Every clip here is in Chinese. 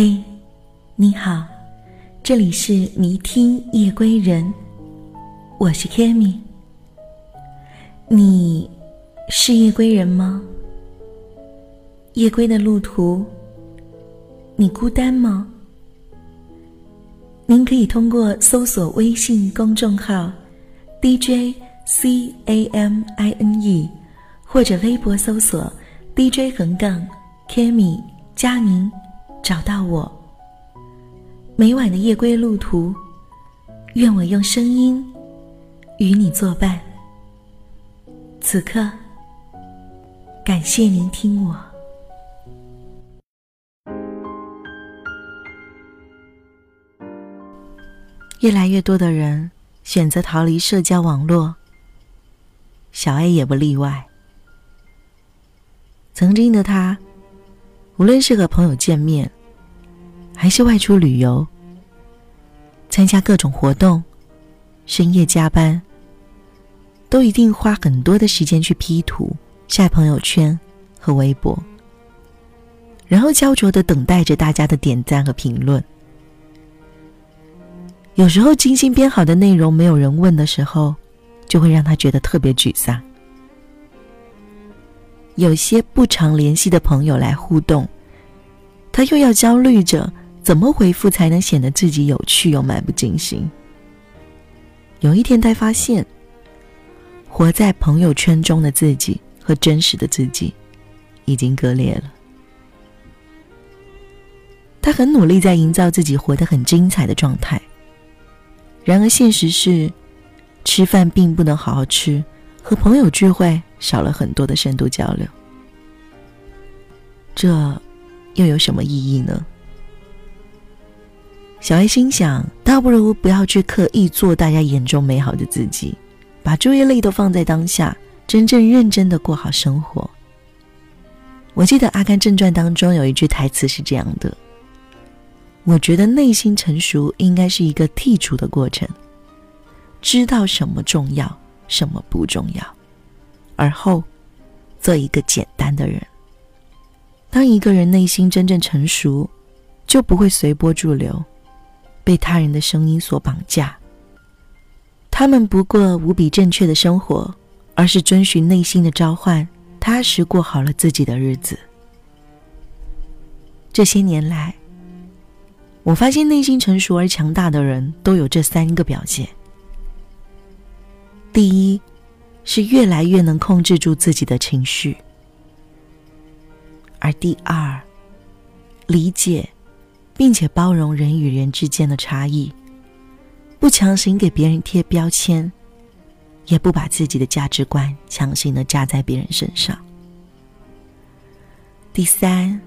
嘿，你好，这里是迷听夜归人，我是 Kimi。你是夜归人吗？夜归的路途，你孤单吗？您可以通过搜索微信公众号 DJ C A M I N E，或者微博搜索 DJ 横杠 Kimi 加您。找到我。每晚的夜归路途，愿我用声音与你作伴。此刻，感谢您听我。越来越多的人选择逃离社交网络，小 A 也不例外。曾经的他。无论是和朋友见面，还是外出旅游、参加各种活动、深夜加班，都一定花很多的时间去 P 图、晒朋友圈和微博，然后焦灼的等待着大家的点赞和评论。有时候精心编好的内容没有人问的时候，就会让他觉得特别沮丧。有些不常联系的朋友来互动，他又要焦虑着怎么回复才能显得自己有趣又漫不经心。有一天，他发现，活在朋友圈中的自己和真实的自己已经割裂了。他很努力在营造自己活得很精彩的状态，然而现实是，吃饭并不能好好吃，和朋友聚会。少了很多的深度交流，这又有什么意义呢？小 A 心想，倒不如不要去刻意做大家眼中美好的自己，把注意力都放在当下，真正认真的过好生活。我记得《阿甘正传》当中有一句台词是这样的：“我觉得内心成熟应该是一个剔除的过程，知道什么重要，什么不重要。”而后，做一个简单的人。当一个人内心真正成熟，就不会随波逐流，被他人的声音所绑架。他们不过无比正确的生活，而是遵循内心的召唤，踏实过好了自己的日子。这些年来，我发现内心成熟而强大的人都有这三个表现：第一。是越来越能控制住自己的情绪，而第二，理解并且包容人与人之间的差异，不强行给别人贴标签，也不把自己的价值观强行的加在别人身上。第三，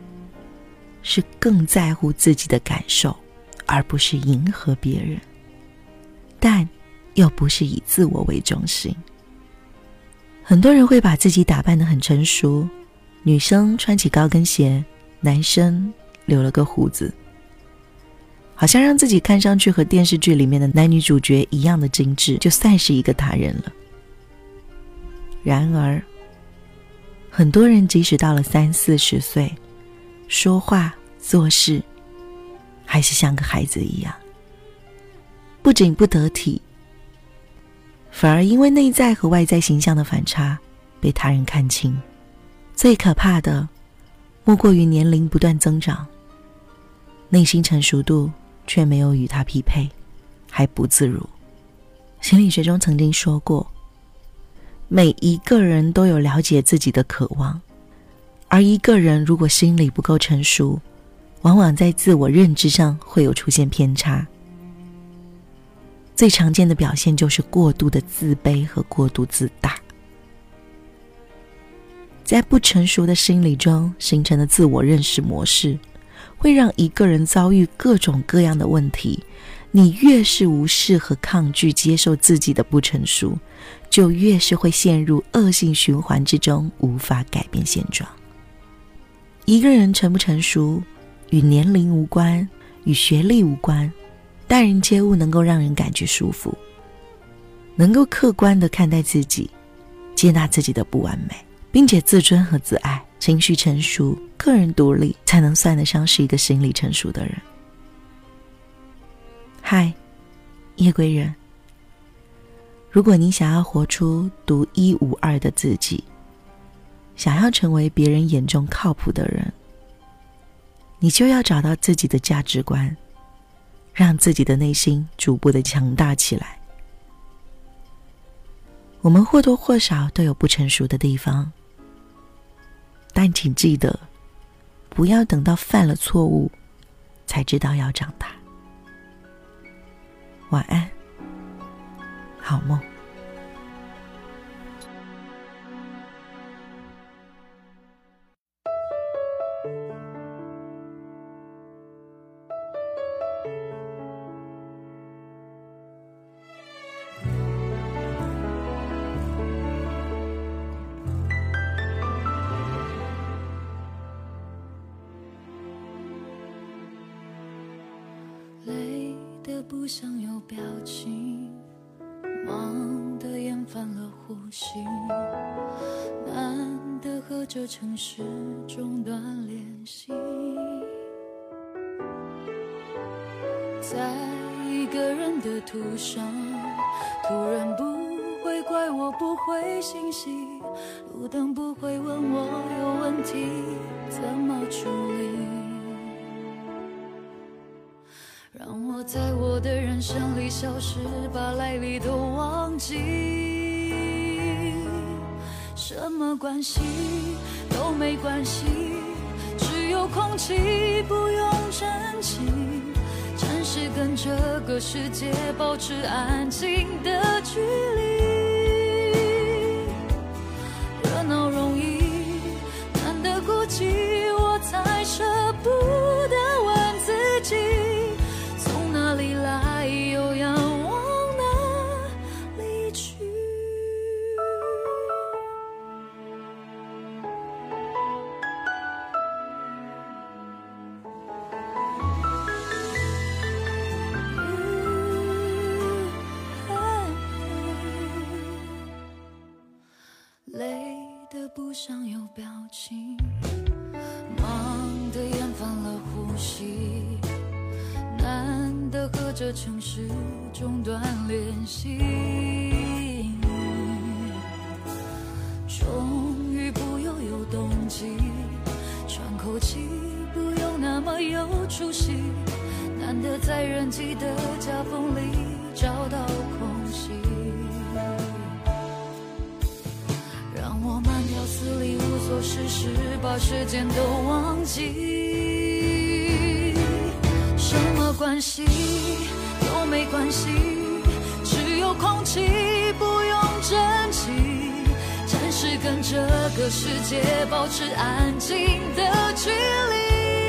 是更在乎自己的感受，而不是迎合别人，但又不是以自我为中心。很多人会把自己打扮的很成熟，女生穿起高跟鞋，男生留了个胡子，好像让自己看上去和电视剧里面的男女主角一样的精致，就算是一个他人了。然而，很多人即使到了三四十岁，说话做事还是像个孩子一样，不仅不得体。反而因为内在和外在形象的反差，被他人看清。最可怕的，莫过于年龄不断增长，内心成熟度却没有与他匹配，还不自如。心理学中曾经说过，每一个人都有了解自己的渴望，而一个人如果心理不够成熟，往往在自我认知上会有出现偏差。最常见的表现就是过度的自卑和过度自大，在不成熟的心理中形成的自我认识模式，会让一个人遭遇各种各样的问题。你越是无视和抗拒接受自己的不成熟，就越是会陷入恶性循环之中，无法改变现状。一个人成不成熟，与年龄无关，与学历无关。待人接物能够让人感觉舒服，能够客观的看待自己，接纳自己的不完美，并且自尊和自爱，情绪成熟、个人独立，才能算得上是一个心理成熟的人。嗨，夜归人，如果你想要活出独一无二的自己，想要成为别人眼中靠谱的人，你就要找到自己的价值观，让自己的内心逐步的强大起来。我们或多或少都有不成熟的地方。但请记得，不要等到犯了错误，才知道要长大。晚安，好梦。不想有表情，忙得厌烦了呼吸，难得和这城市中断联系，在一个人的途上，突然不会怪我不回信息，路灯不会问我有问题怎么处的人生里消失，把来历都忘记。什么关系都没关系，只有空气不用珍惜。暂时跟这个世界保持安静的距离。不想有表情，忙得厌烦了呼吸，难得和这城市中断联系，终于不又有动机，喘口气不用那么有出息，难得在人挤的夹缝里找到空隙。里无所事事，把时间都忘记。什么关系都没关系，只有空气不用珍惜。暂时跟这个世界保持安静的距离。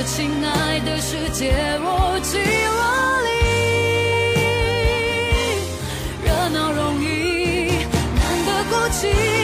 这亲爱的世界我寂寞里，热闹容易，难得孤寂。